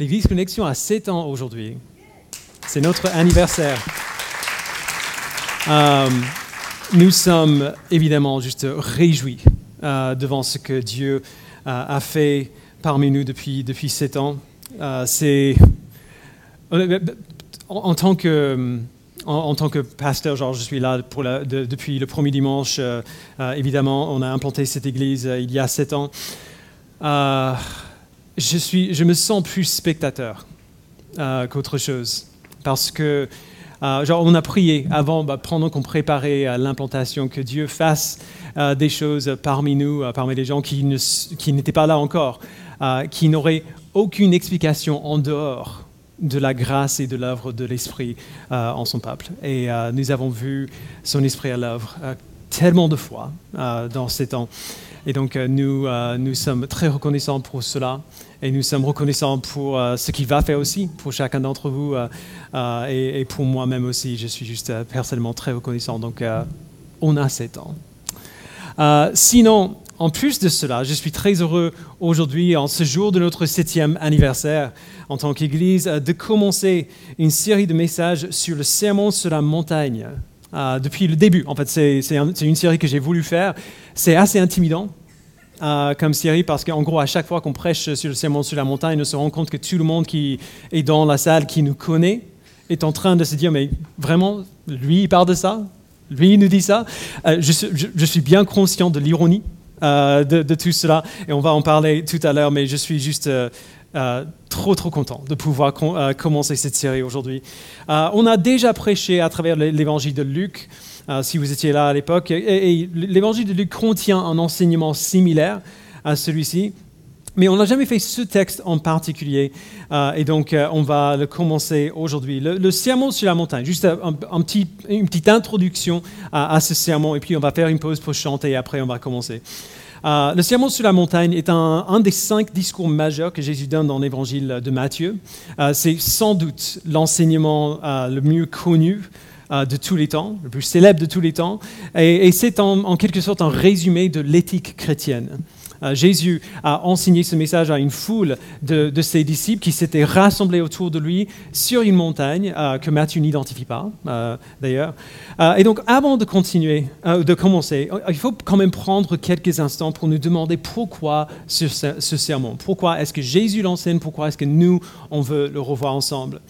l'Église Connexion a 7 ans aujourd'hui. C'est notre anniversaire. Euh, nous sommes évidemment juste réjouis euh, devant ce que Dieu euh, a fait parmi nous depuis, depuis 7 ans. c'est en, tant que en, tant que pasteur, genre, je suis là depuis le premier dimanche. évidemment, on a implanté cette église il y a sept ans. Je, suis, je me sens plus spectateur qu'autre chose parce que euh, genre, on a prié avant, bah, pendant qu'on préparait euh, l'implantation, que Dieu fasse euh, des choses parmi nous, parmi les gens qui, n'étaient pas là encore, qui n'auraient aucune explication en dehors de la grâce et de l'œuvre de l'Esprit en son peuple. Et nous avons vu son Esprit à l'œuvre tellement de fois dans ces temps. Et donc, nous, nous sommes très reconnaissants pour cela. Et nous sommes reconnaissants pour euh, ce qu'il va faire aussi pour chacun d'entre vous euh, euh, et, pour moi-même aussi. Je suis juste personnellement très reconnaissant. Donc, on a sept ans. sinon, en plus de cela, je suis très heureux aujourd'hui, en ce jour de notre septième anniversaire en tant qu'Église, de commencer une série de messages sur le sermon sur la montagne. Depuis le début, en fait, c'est une série que j'ai voulu faire. C'est assez intimidant euh, comme série parce qu'en gros, à chaque fois qu'on prêche sur le sermon sur la montagne, on se rend compte que tout le monde qui est dans la salle, qui nous connaît, est en train de se dire, mais vraiment, lui, il parle de ça? Lui, il nous dit ça? Euh, je, suis bien conscient de l'ironie euh, de, tout cela, et on va en parler tout à l'heure, mais je suis juste... trop trop content de pouvoir commencer cette série aujourd'hui. on a déjà prêché à travers l'évangile de Luc euh, si vous étiez là à l'époque. Et, l'évangile de Luc contient un enseignement similaire à celui-ci. Mais on n'a jamais fait ce texte en particulier, euh, et donc euh, on va le commencer aujourd'hui. Le, sermon sur la montagne, juste un, petit, une petite introduction à, ce sermon, et puis on va faire une pause pour chanter, et après on va commencer. Le sermon sur la montagne est un, des cinq discours majeurs que Jésus donne dans l'évangile de Matthieu. C'est sans doute l'enseignement le mieux connu euh, de tous les temps, le plus célèbre de tous les temps, et, c'est en, quelque sorte un résumé de l'éthique chrétienne. Euh, Jésus a enseigné ce message à une foule de, ses disciples qui s'étaient rassemblés autour de lui sur une montagne euh, que Matthieu n'identifie pas, d'ailleurs. et donc, avant de continuer, de commencer, il faut quand même prendre quelques instants pour nous demander pourquoi ce, ce sermon, pourquoi est-ce que Jésus l'enseigne, pourquoi est-ce que nous, on veut le revoir ensemble?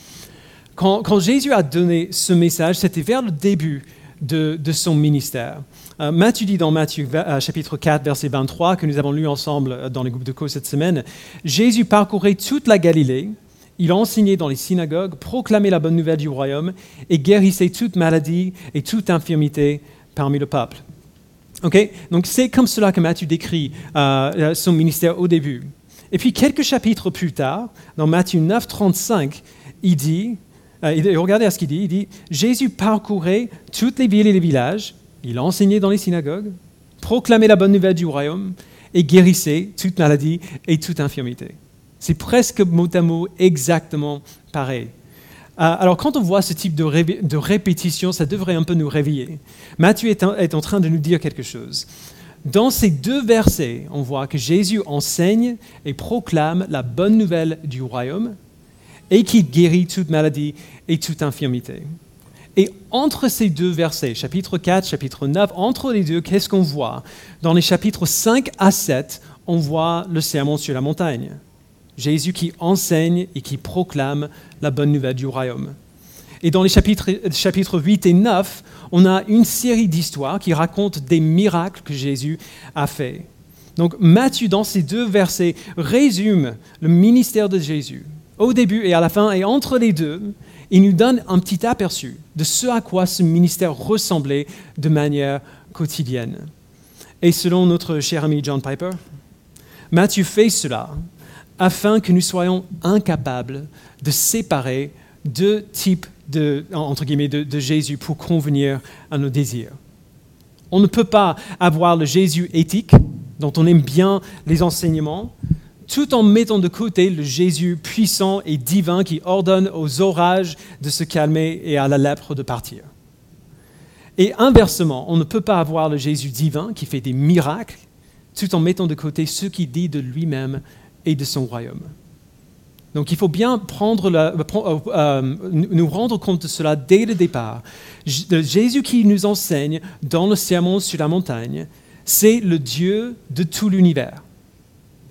Quand, Jésus a donné ce message, c'était vers le début de, son ministère. Euh, Matthieu dit dans Matthieu euh, chapitre 4, verset 23, que nous avons lu ensemble euh, dans les groupes de cause cette semaine, Jésus parcourait toute la Galilée, il enseignait dans les synagogues, proclamait la bonne nouvelle du royaume et guérissait toute maladie et toute infirmité parmi le peuple. Donc c'est comme cela que Matthieu décrit son ministère au début. Et puis quelques chapitres plus tard, dans Matthieu 9, 35, il dit, regardez à ce qu'il dit. Il dit Jésus parcourait toutes les villes et les villages. Il enseignait dans les synagogues, proclamait la bonne nouvelle du royaume et guérissait toute maladie et toute infirmité. C'est presque mot à mot exactement pareil. Euh, alors quand on voit ce type de, répétition, ça devrait un peu nous réveiller. Matthieu est en train de nous dire quelque chose. Dans ces deux versets, on voit que Jésus enseigne et proclame la bonne nouvelle du royaume et qui guérit toute maladie et toute infirmité. Et entre ces deux versets, chapitre 4, chapitre 9, entre les deux, qu'est-ce qu'on voit? Dans les chapitres 5 à 7, on voit le sermon sur la montagne. Jésus qui enseigne et qui proclame la bonne nouvelle du royaume. Et dans les chapitres, chapitres 8 et 9, on a une série d'histoires qui racontent des miracles que Jésus a faits. Donc Matthieu, dans ces deux versets, résume le ministère de Jésus, au début et à la fin, et entre les deux, il nous donne un petit aperçu de ce à quoi ce ministère ressemblait de manière quotidienne. Et selon notre cher ami John Piper, Matthieu fait cela afin que nous soyons incapables de séparer deux types de, entre guillemets, de Jésus pour convenir à nos désirs. On ne peut pas avoir le Jésus éthique, dont on aime bien les enseignements, tout en mettant de côté le Jésus puissant et divin qui ordonne aux orages de se calmer et à la lèpre de partir. Et inversement, on ne peut pas avoir le Jésus divin qui fait des miracles tout en mettant de côté ce qu'il dit de lui-même et de son royaume. Donc il faut bien prendre euh, euh, nous rendre compte de cela dès le départ. Jésus qui nous enseigne dans le sermon sur la montagne, c'est le Dieu de tout l'univers,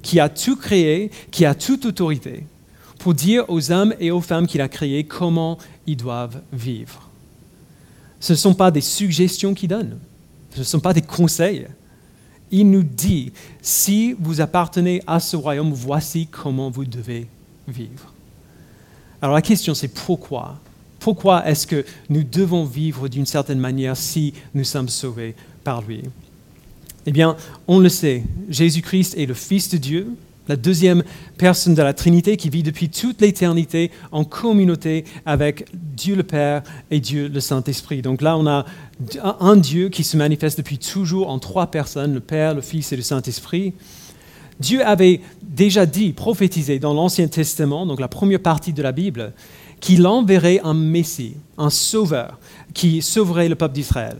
qui a tout créé, qui a toute autorité, pour dire aux hommes et aux femmes qu'il a créés comment ils doivent vivre. Ce ne sont pas des suggestions qu'il donne, ce ne sont pas des conseils. Il nous dit, si vous appartenez à ce royaume, voici comment vous devez vivre. Alors la question c'est pourquoi? Pourquoi est-ce que nous devons vivre d'une certaine manière si nous sommes sauvés par lui? Eh bien, on le sait, Jésus-Christ est le Fils de Dieu, la deuxième personne de la Trinité qui vit depuis toute l'éternité en communauté avec Dieu le Père et Dieu le Saint-Esprit. Donc là, on a un Dieu qui se manifeste depuis toujours en trois personnes, le Père, le Fils et le Saint-Esprit. Dieu avait déjà dit, prophétisé dans l'Ancien Testament, donc la première partie de la Bible, qu'il enverrait un Messie, un sauveur, qui sauverait le peuple d'Israël.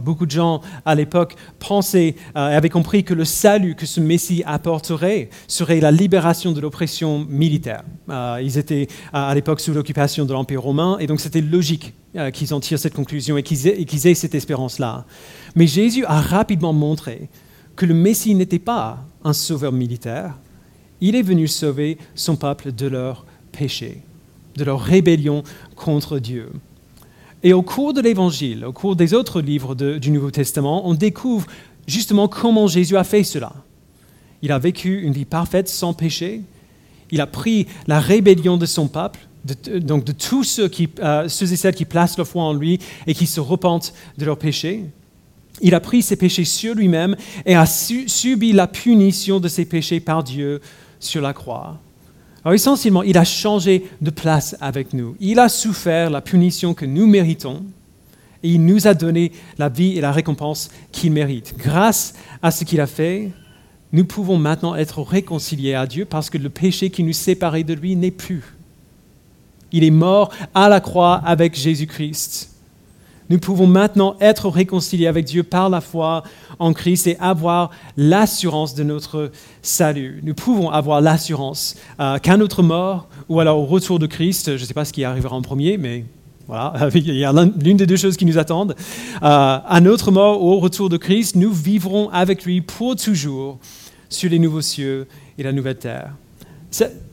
Beaucoup de gens à l'époque pensaient euh, et avaient compris que le salut que ce Messie apporterait serait la libération de l'oppression militaire. Euh, ils étaient à l'époque sous l'occupation de l'Empire romain et donc c'était logique euh, qu'ils en tirent cette conclusion et qu'ils aient cette espérance-là. Mais Jésus a rapidement montré que le Messie n'était pas un sauveur militaire, il est venu sauver son peuple de leur péché, de leur rébellion contre Dieu. Et au cours de l'Évangile, au cours des autres livres du Nouveau Testament, on découvre justement comment Jésus a fait cela. Il a vécu une vie parfaite sans péché. Il a pris la rébellion de son peuple, donc de tous ceux, qui, euh, ceux et celles qui placent leur foi en lui et qui se repentent de leurs péchés. Il a pris ses péchés sur lui-même et a subi la punition de ses péchés par Dieu sur la croix. Alors essentiellement, il a changé de place avec nous. Il a souffert la punition que nous méritons et il nous a donné la vie et la récompense qu'il mérite. Grâce à ce qu'il a fait, nous pouvons maintenant être réconciliés à Dieu parce que le péché qui nous séparait de lui n'est plus. Il est mort à la croix avec Jésus-Christ. Nous pouvons maintenant être réconciliés avec Dieu par la foi en Christ et avoir l'assurance de notre salut. Nous pouvons avoir l'assurance euh, qu'à notre mort ou alors au retour de Christ, je ne sais pas ce qui arrivera en premier, mais voilà, il y a l'une des deux choses qui nous attendent. Euh, à notre mort ou au retour de Christ, nous vivrons avec lui pour toujours sur les nouveaux cieux et la nouvelle terre.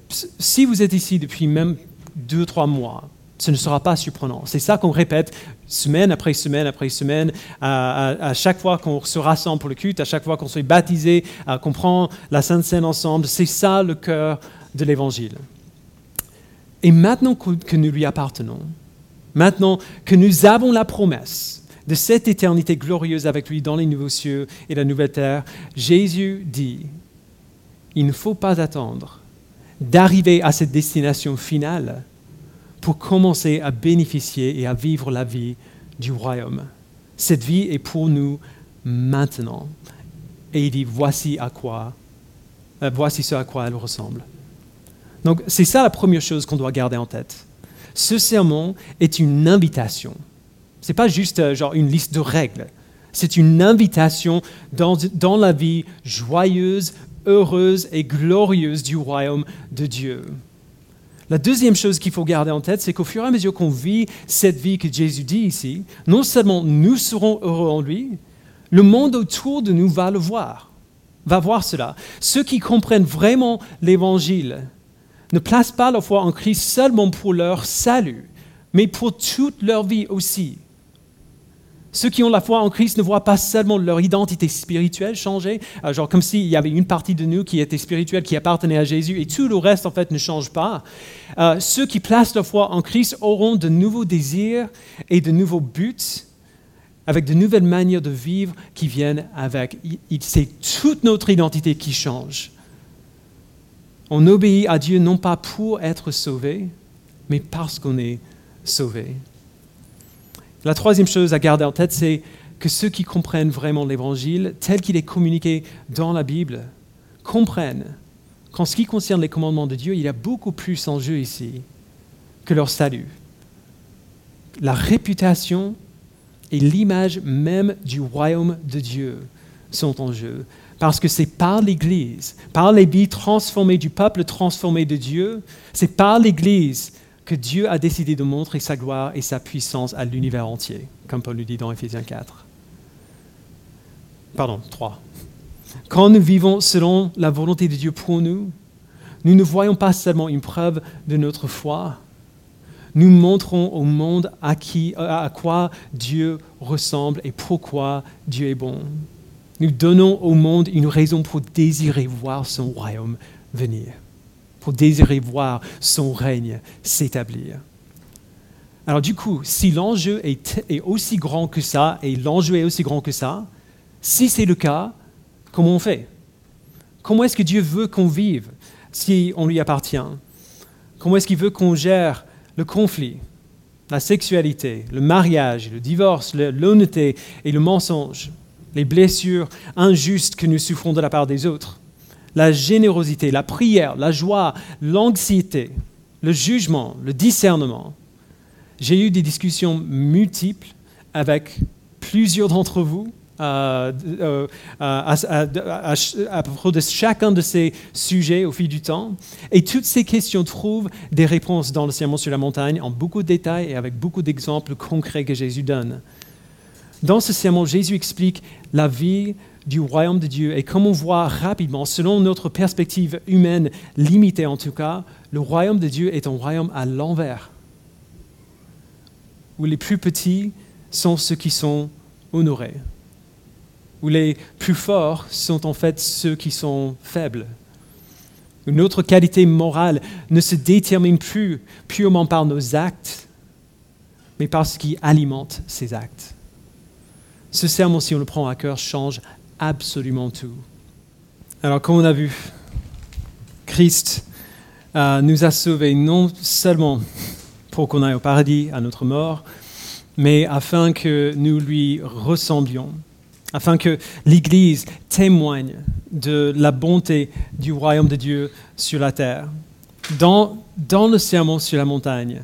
Si vous êtes ici depuis même deux, trois mois, ce ne sera pas surprenant. C'est ça qu'on répète semaine après semaine après semaine, à, chaque fois qu'on se rassemble pour le culte, à chaque fois qu'on se fait baptiser, qu'on prend la Sainte Seine ensemble. C'est ça le cœur de l'Évangile. Et maintenant que nous lui appartenons, maintenant que nous avons la promesse de cette éternité glorieuse avec lui dans les nouveaux cieux et la nouvelle terre, Jésus dit, il ne faut pas attendre d'arriver à cette destination finale pour commencer à bénéficier et à vivre la vie du royaume. Cette vie est pour nous maintenant. Et il dit, voici à quoi, euh, voici ce à quoi elle ressemble. Donc c'est ça la première chose qu'on doit garder en tête. Ce sermon est une invitation. Ce n'est pas juste euh, genre une liste de règles. C'est une invitation dans, dans la vie joyeuse, heureuse et glorieuse du royaume de Dieu. La deuxième chose qu'il faut garder en tête, c'est qu'au fur et à mesure qu'on vit cette vie que Jésus dit ici, non seulement nous serons heureux en lui, le monde autour de nous va le voir, va voir cela. Ceux qui comprennent vraiment l'Évangile ne placent pas leur foi en Christ seulement pour leur salut, mais pour toute leur vie aussi. Ceux qui ont la foi en Christ ne voient pas seulement leur identité spirituelle changer, euh, genre comme s'il y avait une partie de nous qui était spirituelle, qui appartenait à Jésus, et tout le reste en fait ne change pas. Euh, ceux qui placent leur foi en Christ auront de nouveaux désirs et de nouveaux buts, avec de nouvelles manières de vivre qui viennent avec. C'est toute notre identité qui change. On obéit à Dieu non pas pour être sauvé, mais parce qu'on est sauvé. La troisième chose à garder en tête, c'est que ceux qui comprennent vraiment l'Évangile, tel qu'il est communiqué dans la Bible, comprennent qu'en ce qui concerne les commandements de Dieu, il y a beaucoup plus en jeu ici que leur salut. La réputation et l'image même du royaume de Dieu sont en jeu. Parce que c'est par l'Église, par les vies transformées du peuple transformé de Dieu, c'est par l'Église que Dieu a décidé de montrer sa gloire et sa puissance à l'univers entier, comme Paul le dit dans Éphésiens 4. Pardon, 3. Quand nous vivons selon la volonté de Dieu pour nous, nous ne voyons pas seulement une preuve de notre foi, nous montrons au monde à, qui, à quoi Dieu ressemble et pourquoi Dieu est bon. Nous donnons au monde une raison pour désirer voir son royaume venir, désirer voir son règne s'établir. Alors du coup, si l'enjeu est, est, aussi grand que ça, et l'enjeu est aussi grand que ça, si c'est le cas, comment on fait? Comment est-ce que Dieu veut qu'on vive si on lui appartient? Comment est-ce qu'il veut qu'on gère le conflit, la sexualité, le mariage, le divorce, l'honnêteté et le mensonge, les blessures injustes que nous souffrons de la part des autres, la générosité, la prière, la joie, l'anxiété, le jugement, le discernement. J'ai eu des discussions multiples avec plusieurs d'entre vous à, propos de chacun de ces sujets au fil du temps. Et toutes ces questions trouvent des réponses dans le Sermon sur la montagne en beaucoup de détails et avec beaucoup d'exemples concrets que Jésus donne. Dans ce sermon, Jésus explique la vie du royaume de Dieu et comme on voit rapidement, selon notre perspective humaine limitée en tout cas, le royaume de Dieu est un royaume à l'envers, où les plus petits sont ceux qui sont honorés où les plus forts sont en fait ceux qui sont faibles. notre qualité morale ne se détermine plus purement par nos actes, mais par ce qui alimente ces actes. Ce sermon, si on le prend à cœur, change absolument tout. Alors, comme on a vu, Christ euh, nous a sauvés non seulement pour qu'on aille au paradis à notre mort, mais afin que nous lui ressemblions afin que l'Église témoigne de la bonté du royaume de Dieu sur la terre. Dans, le sermon sur la montagne,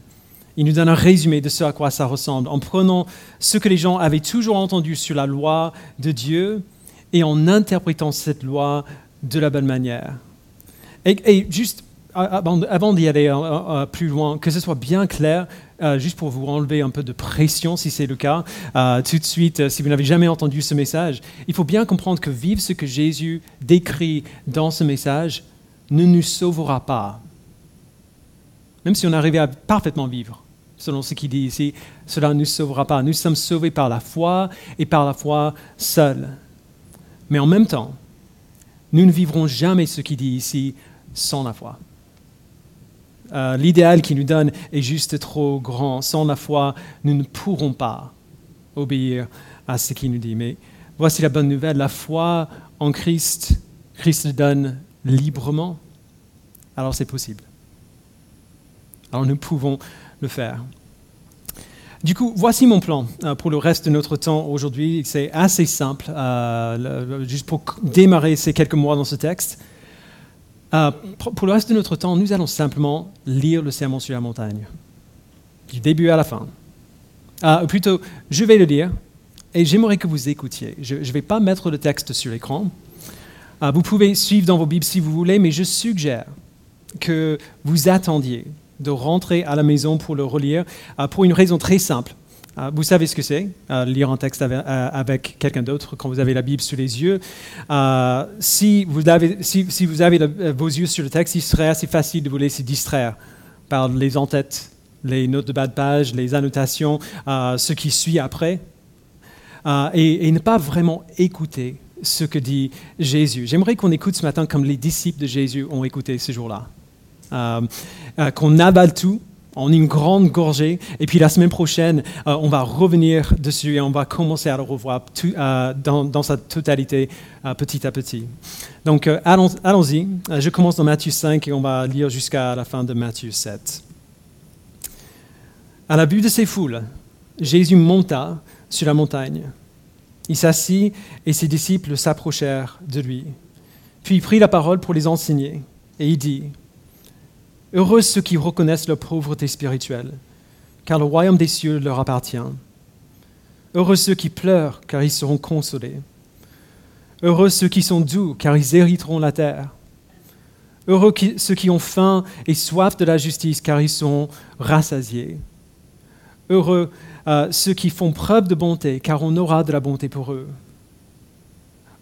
il nous donne un résumé de ce à quoi ça ressemble, en prenant ce que les gens avaient toujours entendu sur la loi de Dieu et en interprétant cette loi de la bonne manière. et juste avant d'y aller euh, euh, plus loin, que ce soit bien clair, euh, juste pour vous enlever un peu de pression si c'est le cas, tout de suite, si vous n'avez jamais entendu ce message, il faut bien comprendre que vivre ce que Jésus décrit dans ce message ne nous sauvera pas. Même si on arrivait à parfaitement vivre, selon ce qu'il dit ici, cela ne nous sauvera pas. Nous sommes sauvés par la foi et par la foi seule. Mais en même temps, nous ne vivrons jamais ce qu'il dit ici sans la foi. Euh, l'idéal qu'il nous donne est juste trop grand. Sans la foi, nous ne pourrons pas obéir à ce qu'il nous dit. Mais voici la bonne nouvelle, la foi en Christ, Christ le donne librement. Alors c'est possible. Alors nous pouvons le faire. Du coup, voici mon plan euh, pour le reste de notre temps aujourd'hui. C'est assez simple, euh, juste pour démarrer ces quelques mois dans ce texte. Euh, pour le reste de notre temps, nous allons simplement lire le sermon sur la montagne, du début à la fin. Euh, plutôt, je vais le lire et j'aimerais que vous écoutiez. Je ne vais pas mettre le texte sur l'écran. Vous pouvez suivre dans vos Bibles si vous voulez, mais je suggère que vous attendiez de rentrer à la maison pour le relire pour une raison très simple. Euh, vous savez ce que c'est, euh, lire un texte avec, euh, quelqu'un d'autre quand vous avez la Bible sous les yeux. si vous avez, si, vous avez vos yeux sur le texte, il serait assez facile de vous laisser distraire par les entêtes, les notes de bas de page, les annotations, ce qui suit après, et ne pas vraiment écouter ce que dit Jésus. J'aimerais qu'on écoute ce matin comme les disciples de Jésus ont écouté ce jour-là. Qu'on avale tout en une grande gorgée. Et puis la semaine prochaine, euh, on va revenir dessus et on va commencer à le revoir euh, dans, sa totalité euh, petit à petit. Donc allons-y. Je commence dans Matthieu 5 et on va lire jusqu'à la fin de Matthieu 7. À la vue de ces foules, Jésus monta sur la montagne. Il s'assit et ses disciples s'approchèrent de lui. Puis il prit la parole pour les enseigner et il dit, Heureux ceux qui reconnaissent leur pauvreté spirituelle, car le royaume des cieux leur appartient. Heureux ceux qui pleurent, car ils seront consolés. Heureux ceux qui sont doux, car ils hériteront la terre. Heureux ceux qui ont faim et soif de la justice, car ils seront rassasiés. Heureux euh, ceux qui font preuve de bonté, car on aura de la bonté pour eux.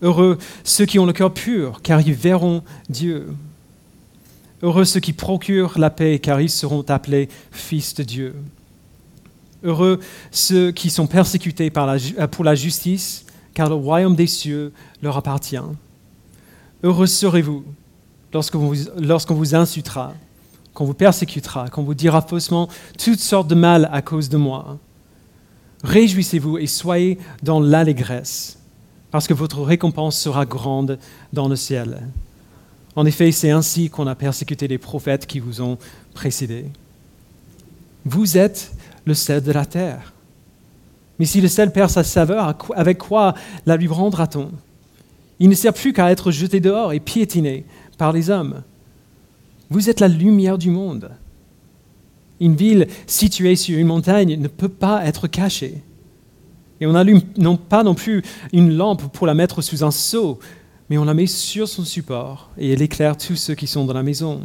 Heureux ceux qui ont le cœur pur, car ils verront Dieu. Heureux ceux qui procurent la paix, car ils seront appelés fils de Dieu. Heureux ceux qui sont persécutés euh, pour la justice, car le royaume des cieux leur appartient. Heureux serez-vous lorsqu'on vous, vous insultera, qu'on vous persécutera, qu'on vous dira faussement toutes sortes de mal à cause de moi. Réjouissez-vous et soyez dans l'allégresse, parce que votre récompense sera grande dans le ciel. En effet, c'est ainsi qu'on a persécuté les prophètes qui vous ont précédés. Vous êtes le sel de la terre. Mais si le sel perd sa saveur, avec quoi la lui rendra-t-on? Il ne sert plus qu'à être jeté dehors et piétiné par les hommes. Vous êtes la lumière du monde. Une ville située sur une montagne ne peut pas être cachée. Et on n'allume pas non plus une lampe pour la mettre sous un seau, mais on la met sur son support et elle éclaire tous ceux qui sont dans la maison.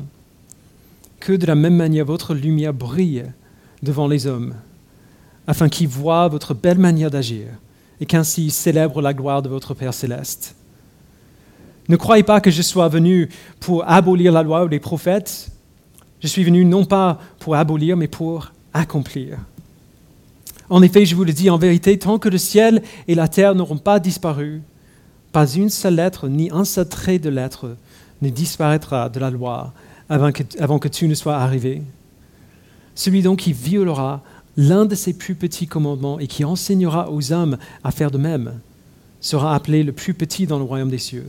Que de la même manière votre lumière brille devant les hommes, afin qu'ils voient votre belle manière d'agir et qu'ainsi ils célèbrent la gloire de votre Père céleste. Ne croyez pas que je sois venu pour abolir la loi ou les prophètes. Je suis venu non pas pour abolir, mais pour accomplir. En effet, je vous le dis en vérité, tant que le ciel et la terre n'auront pas disparu, pas une seule lettre ni un seul trait de lettre ne disparaîtra de la loi avant que, avant que tout ne soit arrivé. Celui donc qui violera l'un de ces plus petits commandements et qui enseignera aux hommes à faire de même sera appelé le plus petit dans le royaume des cieux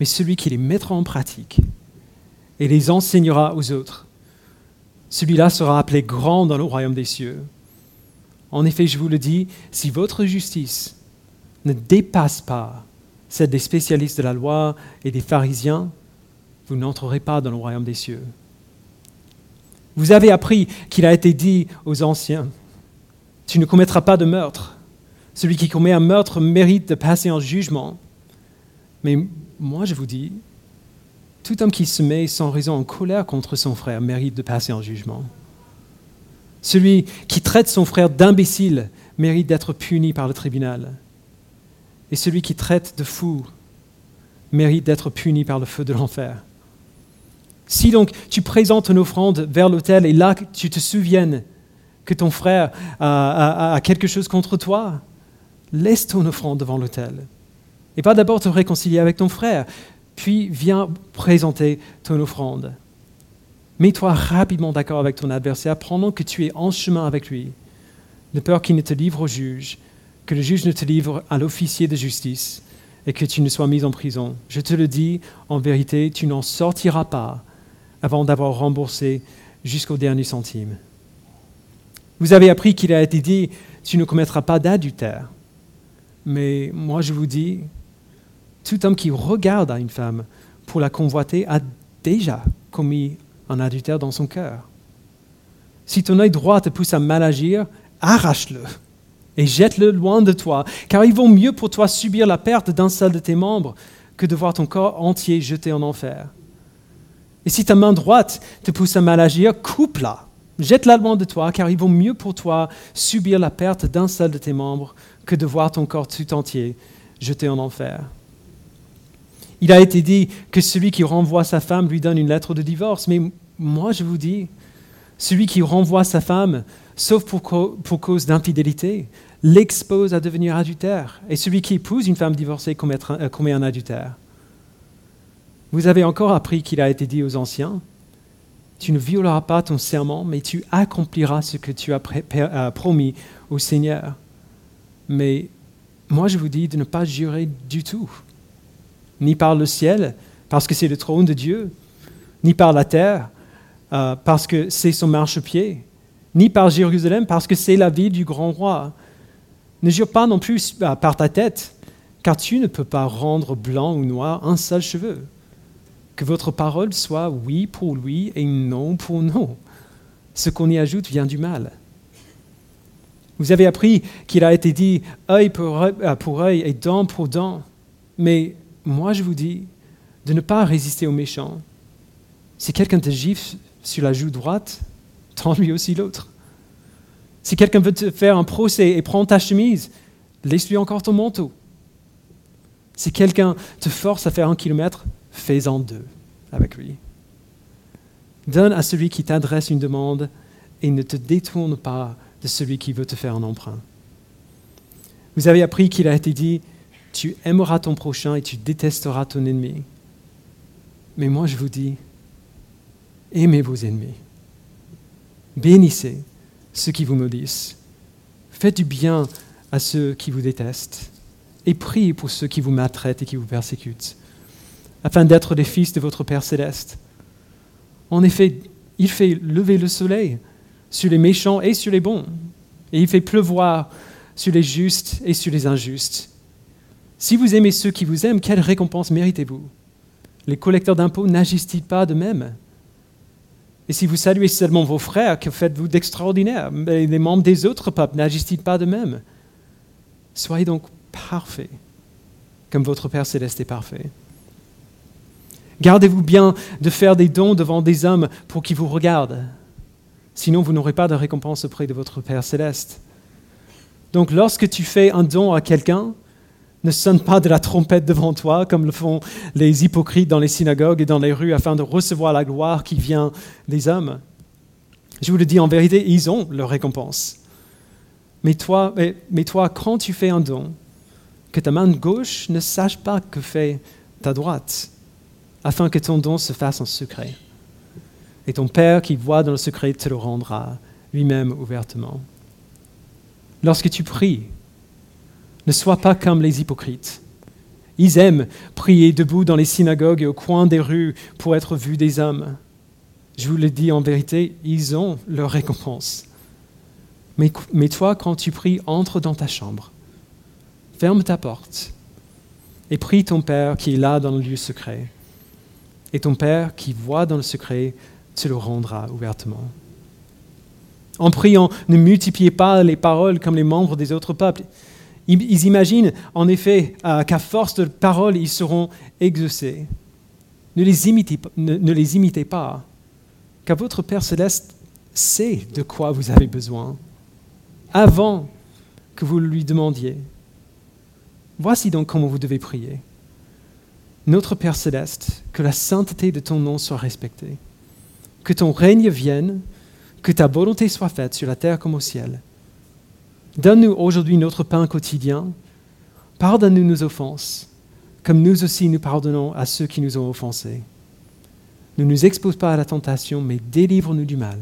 mais celui qui les mettra en pratique et les enseignera aux autres. Celui-là sera appelé grand dans le royaume des cieux. En effet, je vous le dis, si votre justice ne dépasse pas celle des spécialistes de la loi et des pharisiens, vous n'entrerez pas dans le royaume des cieux. Vous avez appris qu'il a été dit aux anciens, tu ne commettras pas de meurtre. Celui qui commet un meurtre mérite de passer en jugement. Mais moi je vous dis, tout homme qui se met sans raison en colère contre son frère mérite de passer en jugement. Celui qui traite son frère d'imbécile mérite d'être puni par le tribunal. Et celui qui traite de fou mérite d'être puni par le feu de l'enfer. Si donc tu présentes une offrande vers l'autel et là tu te souviennes que ton frère a, quelque chose contre toi, laisse ton offrande devant l'autel et pas d'abord te réconcilier avec ton frère, puis viens présenter ton offrande. Mets-toi rapidement d'accord avec ton adversaire pendant que tu es en chemin avec lui, de peur qu'il ne te livre au juge, que le juge ne te livre à l'officier de justice et que tu ne sois mis en prison. Je te le dis, en vérité, tu n'en sortiras pas avant d'avoir remboursé jusqu'au dernier centime. Vous avez appris qu'il a été dit, tu ne commettras pas d'adultère. Mais moi je vous dis, tout homme qui regarde à une femme pour la convoiter a déjà commis un adultère dans son cœur. Si ton œil droit te pousse à mal agir, arrache-le et jette-le loin de toi, car il vaut mieux pour toi subir la perte d'un seul de tes membres que de voir ton corps entier jeté en enfer. Et si ta main droite te pousse à mal agir, coupe-la, jette-la loin de toi, car il vaut mieux pour toi subir la perte d'un seul de tes membres que de voir ton corps tout entier jeté en enfer. Il a été dit que celui qui renvoie sa femme lui donne une lettre de divorce, mais moi je vous dis, celui qui renvoie sa femme, sauf pour, cause d'infidélité, l'expose à devenir adultère, et celui qui épouse une femme divorcée euh, commet un adultère. Vous avez encore appris qu'il a été dit aux anciens, tu ne violeras pas ton serment, mais tu accompliras ce que tu as euh, promis au Seigneur. Mais moi je vous dis de ne pas jurer du tout ni par le ciel, parce que c'est le trône de Dieu, ni par la terre, euh, parce que c'est son marchepied, ni par Jérusalem, parce que c'est la ville du grand roi. Ne jure pas non plus par ta tête, car tu ne peux pas rendre blanc ou noir un seul cheveu. Que votre parole soit oui pour oui et non pour non. Ce qu'on y ajoute vient du mal. Vous avez appris qu'il a été dit œil pour œil, euh, pour œil et dent pour dent. Mais moi, je vous dis de ne pas résister aux méchants. Si quelqu'un te gifle sur la joue droite, tends-lui aussi l'autre. Si quelqu'un veut te faire un procès et prendre ta chemise, laisse-lui encore ton manteau. Si quelqu'un te force à faire un kilomètre, fais-en deux avec lui. Donne à celui qui t'adresse une demande et ne te détourne pas de celui qui veut te faire un emprunt. Vous avez appris qu'il a été dit, tu aimeras ton prochain et tu détesteras ton ennemi. Mais moi je vous dis, aimez vos ennemis. Bénissez ceux qui vous maudissent. Faites du bien à ceux qui vous détestent. Et priez pour ceux qui vous maltraitent et qui vous persécutent, afin d'être des fils de votre Père céleste. En effet, il fait lever le soleil sur les méchants et sur les bons, et il fait pleuvoir sur les justes et sur les injustes. Si vous aimez ceux qui vous aiment, quelle récompense méritez-vous? Les collecteurs d'impôts n'agissent-ils pas de même? Et si vous saluez seulement vos frères, que faites-vous d'extraordinaire? Les membres des autres peuples n'agissent-ils pas de même Soyez donc parfaits, comme votre Père céleste est parfait. Gardez-vous bien de faire des dons devant des hommes pour qu'ils vous regardent. Sinon, vous n'aurez pas de récompense auprès de votre Père céleste. Donc, lorsque tu fais un don à quelqu'un, ne sonne pas de la trompette devant toi, comme le font les hypocrites dans les synagogues et dans les rues, afin de recevoir la gloire qui vient des hommes. Je vous le dis en vérité, ils ont leur récompense. Mais toi, mais toi, quand tu fais un don, que ta main gauche ne sache pas que fait ta droite afin que ton don se fasse en secret. Et ton Père qui voit dans le secret te le rendra lui-même ouvertement. Lorsque tu pries, ne sois pas comme les hypocrites. Ils aiment prier debout dans les synagogues et au coin des rues pour être vus des hommes. Je vous le dis en vérité, ils ont leur récompense. Mais, mais toi, quand tu pries, entre dans ta chambre, ferme ta porte et prie ton Père qui est là dans le lieu secret et ton Père qui voit dans le secret te le rendra ouvertement. En priant, ne multipliez pas les paroles comme les membres des autres peuples. Ils imaginent en effet euh, qu'à force de paroles, ils seront exaucés. Ne les, imitez, ne les imitez pas, car votre Père céleste sait de quoi vous avez besoin avant que vous lui demandiez. Voici donc comment vous devez prier. Notre Père céleste, que la sainteté de ton nom soit respectée, que ton règne vienne, que ta volonté soit faite sur la terre comme au ciel. Donne-nous aujourd'hui notre pain quotidien, pardonne-nous nos offenses, comme nous aussi nous pardonnons à ceux qui nous ont offensés. Ne nous expose pas à la tentation, mais délivre-nous du mal,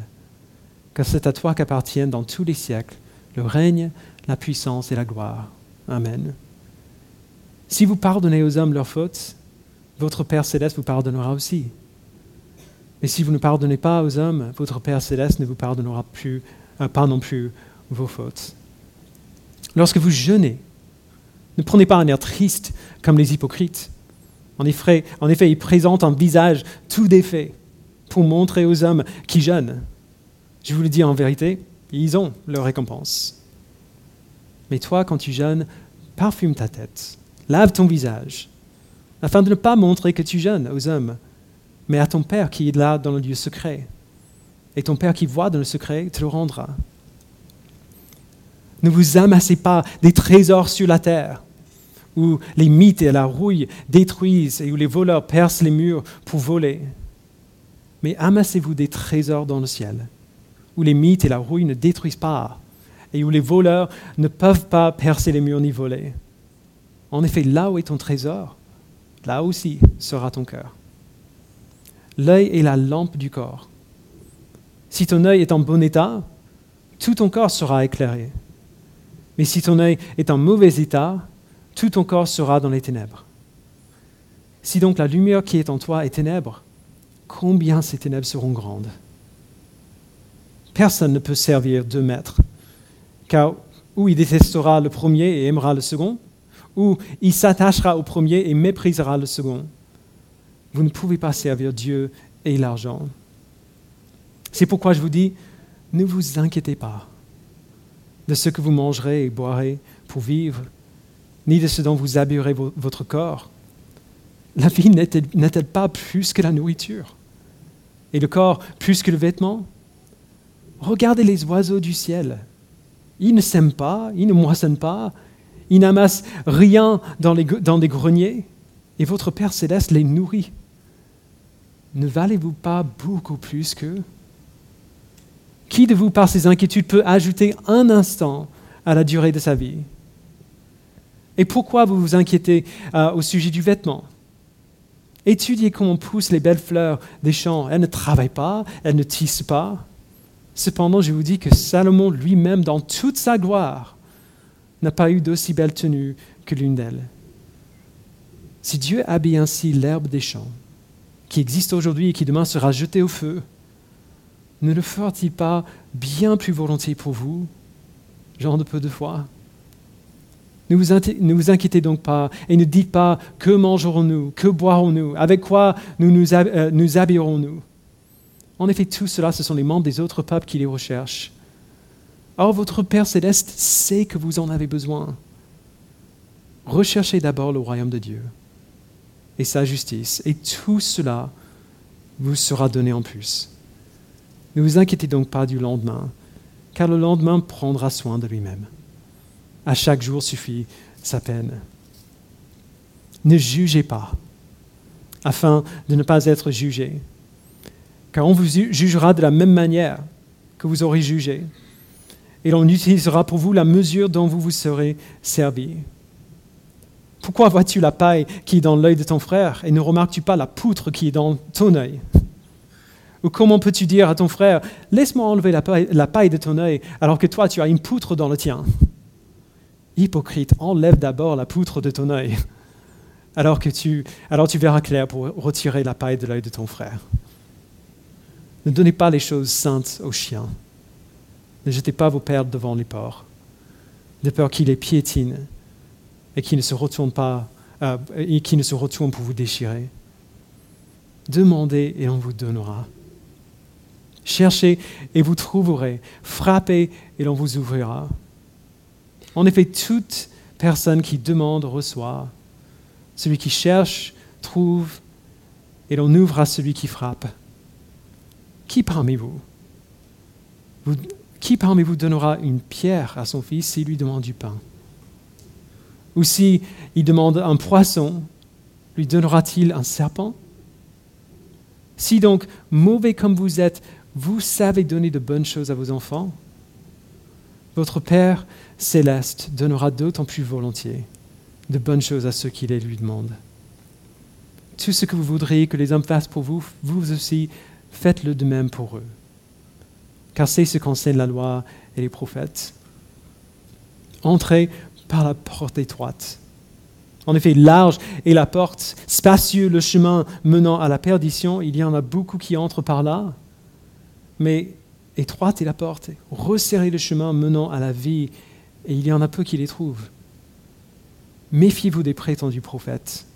car c'est à toi qu'appartiennent dans tous les siècles le règne, la puissance et la gloire. Amen. Si vous pardonnez aux hommes leurs fautes, votre Père céleste vous pardonnera aussi. Mais si vous ne pardonnez pas aux hommes, votre Père céleste ne vous pardonnera plus, euh, pas non plus vos fautes. Lorsque vous jeûnez, ne prenez pas un air triste comme les hypocrites. En effet, ils présentent un visage tout défait pour montrer aux hommes qui jeûnent. Je vous le dis en vérité, ils ont leur récompense. Mais toi, quand tu jeûnes, parfume ta tête, lave ton visage, afin de ne pas montrer que tu jeûnes aux hommes, mais à ton Père qui est là dans le lieu secret. Et ton Père qui voit dans le secret te le rendra. Ne vous amassez pas des trésors sur la terre, où les mythes et la rouille détruisent et où les voleurs percent les murs pour voler. Mais amassez-vous des trésors dans le ciel, où les mythes et la rouille ne détruisent pas, et où les voleurs ne peuvent pas percer les murs ni voler. En effet, là où est ton trésor, là aussi sera ton cœur. L'œil est la lampe du corps. Si ton œil est en bon état, tout ton corps sera éclairé. Mais si ton œil est en mauvais état, tout ton corps sera dans les ténèbres. Si donc la lumière qui est en toi est ténèbre, combien ces ténèbres seront grandes? Personne ne peut servir deux maîtres, car ou il détestera le premier et aimera le second, ou il s'attachera au premier et méprisera le second. Vous ne pouvez pas servir Dieu et l'argent. C'est pourquoi je vous dis, ne vous inquiétez pas de ce que vous mangerez et boirez pour vivre, ni de ce dont vous habillerez votre corps. La vie n'est-elle pas plus que la nourriture? Et le corps plus que le vêtement? Regardez les oiseaux du ciel. Ils ne sèment pas, ils ne moissonnent pas, ils n'amassent rien dans, les, dans des greniers, et votre Père céleste les nourrit. Ne valez-vous pas beaucoup plus qu'eux? Qui de vous, par ses inquiétudes, peut ajouter un instant à la durée de sa vie? Et pourquoi vous vous inquiétez euh, au sujet du vêtement? Étudiez comment poussent les belles fleurs des champs. Elles ne travaillent pas, elles ne tissent pas. Cependant, je vous dis que Salomon lui-même, dans toute sa gloire, n'a pas eu d'aussi belle tenue que l'une d'elles. Si Dieu habille ainsi l'herbe des champs, qui existe aujourd'hui et qui demain sera jetée au feu, ne le fera-t-il pas bien plus volontiers pour vous, genre de peu de foi ne vous, inquiétez donc pas et ne dites pas que mangerons-nous, que boirons-nous, avec quoi nous nous, euh, nous habillerons-nous? En effet, tout cela, ce sont les membres des autres peuples qui les recherchent. Or, votre Père céleste sait que vous en avez besoin. Recherchez d'abord le royaume de Dieu et sa justice, et tout cela vous sera donné en plus. Ne vous inquiétez donc pas du lendemain, car le lendemain prendra soin de lui-même. À chaque jour suffit sa peine. Ne jugez pas, afin de ne pas être jugé, car on vous jugera de la même manière que vous aurez jugé, et l'on utilisera pour vous la mesure dont vous vous serez servi. Pourquoi vois-tu la paille qui est dans l'œil de ton frère et ne remarques-tu pas la poutre qui est dans ton œil? Comment peux-tu dire à ton frère, laisse-moi enlever la paille, la paille de ton œil alors que toi tu as une poutre dans le tien? Hypocrite, enlève d'abord la poutre de ton œil, alors que tu, alors tu verras clair pour retirer la paille de l'œil de ton frère. Ne donnez pas les choses saintes aux chiens. Ne jetez pas vos perles devant les porcs, de peur qu'ils les piétinent et qu'ils ne se retournent pas, euh, et qu'ils ne se retournent pour vous déchirer. Demandez et on vous donnera. Cherchez et vous trouverez. Frappez et l'on vous ouvrira. En effet, toute personne qui demande reçoit. Celui qui cherche trouve, et l'on ouvre à celui qui frappe. Qui parmi vous, qui parmi vous donnera une pierre à son fils s'il lui demande du pain? Ou s'il demande un poisson, lui donnera-t-il un serpent? Si donc, mauvais comme vous êtes, vous savez donner de bonnes choses à vos enfants, votre Père céleste donnera d'autant plus volontiers de bonnes choses à ceux qui les lui demandent. Tout ce que vous voudriez que les hommes fassent pour vous, vous aussi, faites-le de même pour eux. Car c'est ce qu'enseignent la loi et les prophètes. Entrez par la porte étroite. En effet, large est la porte, spacieux le chemin menant à la perdition. Il y en a beaucoup qui entrent par là. Mais étroite est la porte, resserrez le chemin menant à la vie, et il y en a peu qui les trouvent. Méfiez-vous des prétendus prophètes.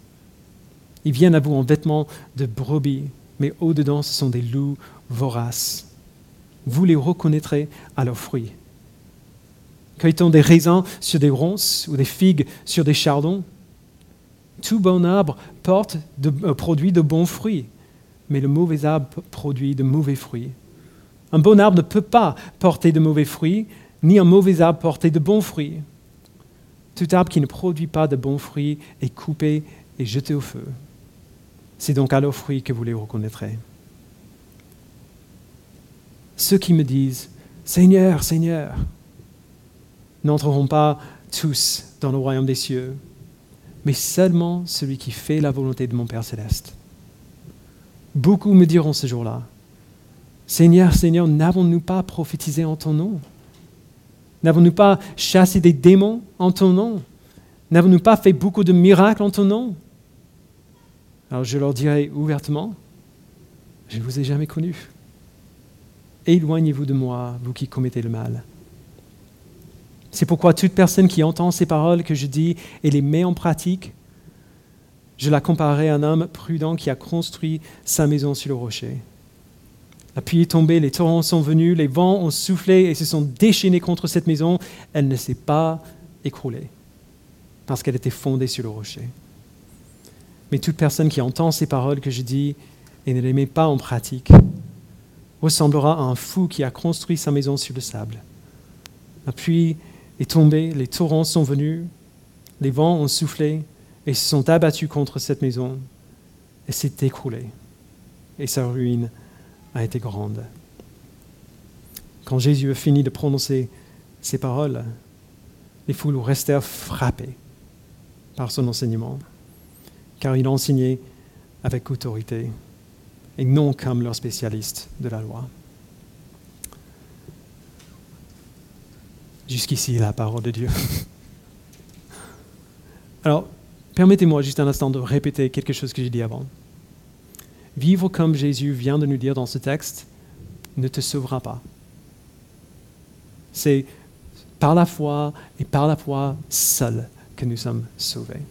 Ils viennent à vous en vêtements de brebis, mais au-dedans, ce sont des loups voraces. Vous les reconnaîtrez à leurs fruits. Cueille-t-on des raisins sur des ronces ou des figues sur des chardons? Tout bon arbre porte euh, produit de bons fruits, mais le mauvais arbre produit de mauvais fruits. Un bon arbre ne peut pas porter de mauvais fruits, ni un mauvais arbre porter de bons fruits. Tout arbre qui ne produit pas de bons fruits est coupé et jeté au feu. C'est donc à leurs fruits que vous les reconnaîtrez. Ceux qui me disent Seigneur, Seigneur, n'entreront pas tous dans le royaume des cieux, mais seulement celui qui fait la volonté de mon Père céleste. Beaucoup me diront ce jour-là, Seigneur, Seigneur, n'avons-nous pas prophétisé en ton nom? N'avons-nous pas chassé des démons en ton nom? N'avons-nous pas fait beaucoup de miracles en ton nom? Alors je leur dirai ouvertement, je ne vous ai jamais connu. Éloignez-vous de moi, vous qui commettez le mal. C'est pourquoi toute personne qui entend ces paroles que je dis et les met en pratique, je la comparerai à un homme prudent qui a construit sa maison sur le rocher. La pluie est tombée, les torrents sont venus, les vents ont soufflé et se sont déchaînés contre cette maison. Elle ne s'est pas écroulée parce qu'elle était fondée sur le rocher. Mais toute personne qui entend ces paroles que je dis et ne les met pas en pratique ressemblera à un fou qui a construit sa maison sur le sable. La pluie est tombée, les torrents sont venus, les vents ont soufflé et se sont abattus contre cette maison et s'est écroulée. Et sa ruine a été grande. Quand Jésus a fini de prononcer ces paroles, les foules restèrent frappées par son enseignement, car il enseignait avec autorité et non comme leur spécialiste de la loi. Jusqu'ici, la parole de Dieu. Alors, permettez-moi juste un instant de répéter quelque chose que j'ai dit avant. Vivre comme Jésus vient de nous dire dans ce texte ne te sauvera pas. C'est par la foi et par la foi seule que nous sommes sauvés.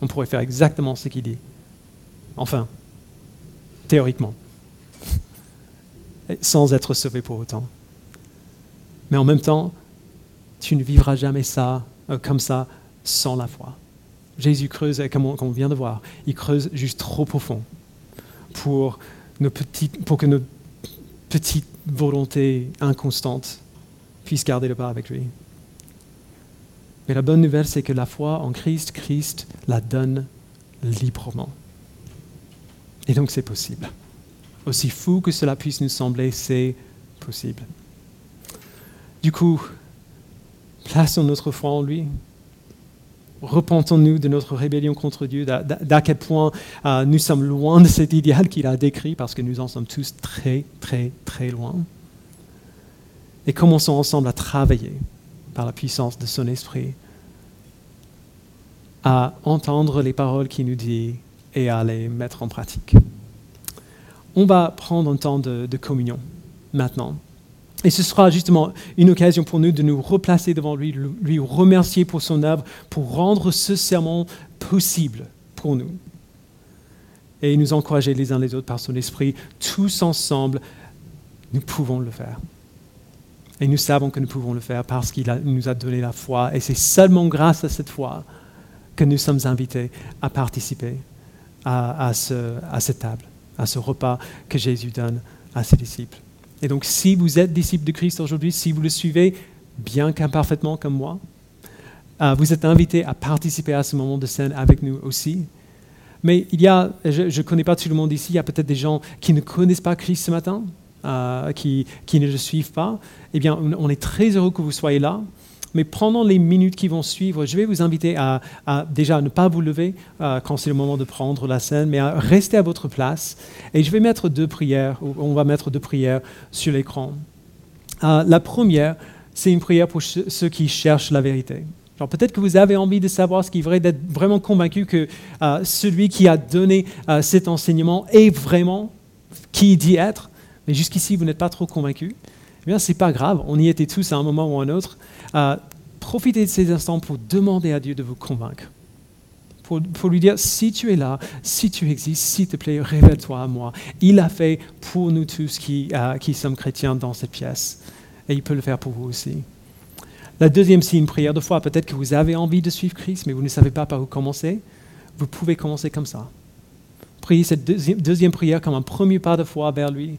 On pourrait faire exactement ce qu'il dit. Enfin, théoriquement, sans être sauvé pour autant. Mais en même temps, tu ne vivras jamais ça euh, comme ça sans la foi. Jésus creuse, comme on, vient de voir, il creuse juste trop profond pour, que nos petites volontés inconstantes puissent garder le pas avec lui. Mais la bonne nouvelle, c'est que la foi en Christ, Christ la donne librement. Et donc c'est possible. Aussi fou que cela puisse nous sembler, c'est possible. Du coup, plaçons notre foi en lui. Repentons-nous de notre rébellion contre Dieu, d'à quel point euh, nous sommes loin de cet idéal qu'il a décrit, parce que nous en sommes tous très, très, très loin. Et commençons ensemble à travailler par la puissance de son esprit, à entendre les paroles qu'il nous dit et à les mettre en pratique. On va prendre un temps de, communion maintenant. Et ce sera justement une occasion pour nous de nous replacer devant lui, lui remercier pour son œuvre, pour rendre ce serment possible pour nous. Et nous encourager les uns les autres par son esprit. Tous ensemble, nous pouvons le faire. Et nous savons que nous pouvons le faire parce qu'il nous a donné la foi. Et c'est seulement grâce à cette foi que nous sommes invités à participer à, cette table, à ce repas que Jésus donne à ses disciples. Et donc, si vous êtes disciple de Christ aujourd'hui, si vous le suivez, bien qu'imparfaitement comme moi, euh, vous êtes invité à participer à ce moment de scène avec nous aussi. Mais il y a, je ne connais pas tout le monde ici, il y a peut-être des gens qui ne connaissent pas Christ ce matin, euh, qui, qui, ne le suivent pas. Eh bien, on est très heureux que vous soyez là. Mais pendant les minutes qui vont suivre, je vais vous inviter à, déjà ne pas vous lever euh, quand c'est le moment de prendre la scène, mais à rester à votre place. Et je vais mettre deux prières, on va mettre deux prières sur l'écran. Euh, la première, c'est une prière pour ceux qui cherchent la vérité. peut-être que vous avez envie de savoir ce qui est vrai, d'être vraiment convaincu que euh, celui qui a donné cet enseignement est vraiment qui dit être, mais jusqu'ici vous n'êtes pas trop convaincu. Eh bien, c'est pas grave, on y était tous à un moment ou à un autre. Euh, profitez de ces instants pour demander à Dieu de vous convaincre. Pour, lui dire, si tu es là, si tu existes, s'il te plaît, révèle-toi à moi. Il a fait pour nous tous qui, euh, qui sommes chrétiens dans cette pièce. Et il peut le faire pour vous aussi. La deuxième, c'est une prière de foi. Peut-être que vous avez envie de suivre Christ, mais vous ne savez pas par où commencer. Vous pouvez commencer comme ça. Priez cette deuxième prière comme un premier pas de foi vers lui.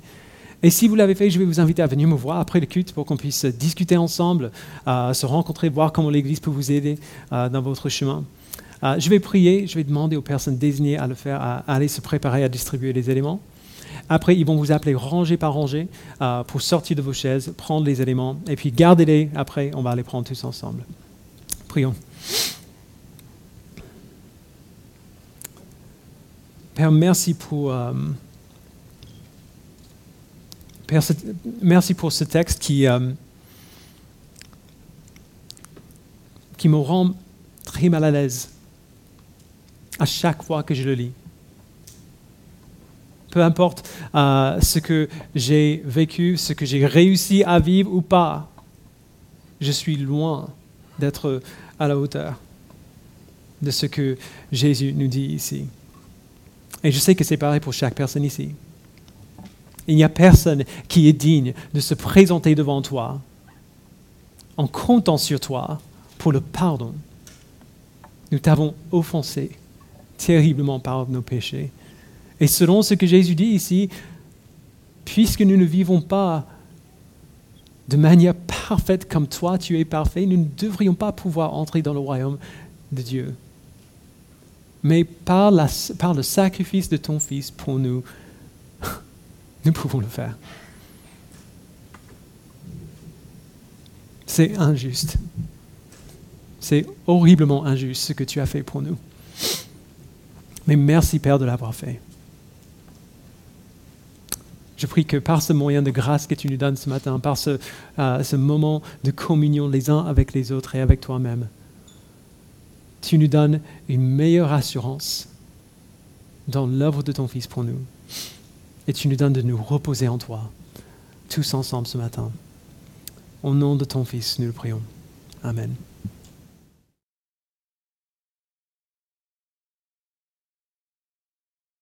Et si vous l'avez fait, je vais vous inviter à venir me voir après le culte pour qu'on puisse discuter ensemble, euh, se rencontrer, voir comment l'Église peut vous aider euh, dans votre chemin. Euh, je vais prier, je vais demander aux personnes désignées à le faire, à, aller se préparer à distribuer les éléments. Après, ils vont vous appeler rangée par rangée pour sortir de vos chaises, prendre les éléments, et puis gardez-les. Après, on va les prendre tous ensemble. Prions. Père, merci pour merci pour ce texte qui, euh, qui me rend très mal à l'aise à chaque fois que je le lis. Peu importe euh, ce que j'ai vécu, ce que j'ai réussi à vivre ou pas, je suis loin d'être à la hauteur de ce que Jésus nous dit ici. Et je sais que c'est pareil pour chaque personne ici. Il n'y a personne qui est digne de se présenter devant toi en comptant sur toi pour le pardon nous t'avons offensé terriblement par nos péchés. Et selon ce que Jésus dit ici, puisque nous ne vivons pas de manière parfaite comme toi, tu es parfait, nous ne devrions pas pouvoir entrer dans le royaume de Dieu. Mais par, le sacrifice de ton Fils pour nous, nous pouvons le faire. C'est injuste. C'est horriblement injuste ce que tu as fait pour nous. Mais merci Père de l'avoir fait. Je prie que par ce moyen de grâce que tu nous donnes ce matin, par ce, euh, moment de communion les uns avec les autres et avec toi-même, tu nous donnes une meilleure assurance dans l'œuvre de ton Fils pour nous. Et tu nous donnes de nous reposer en toi, tous ensemble ce matin. Au nom de ton Fils, nous le prions. Amen.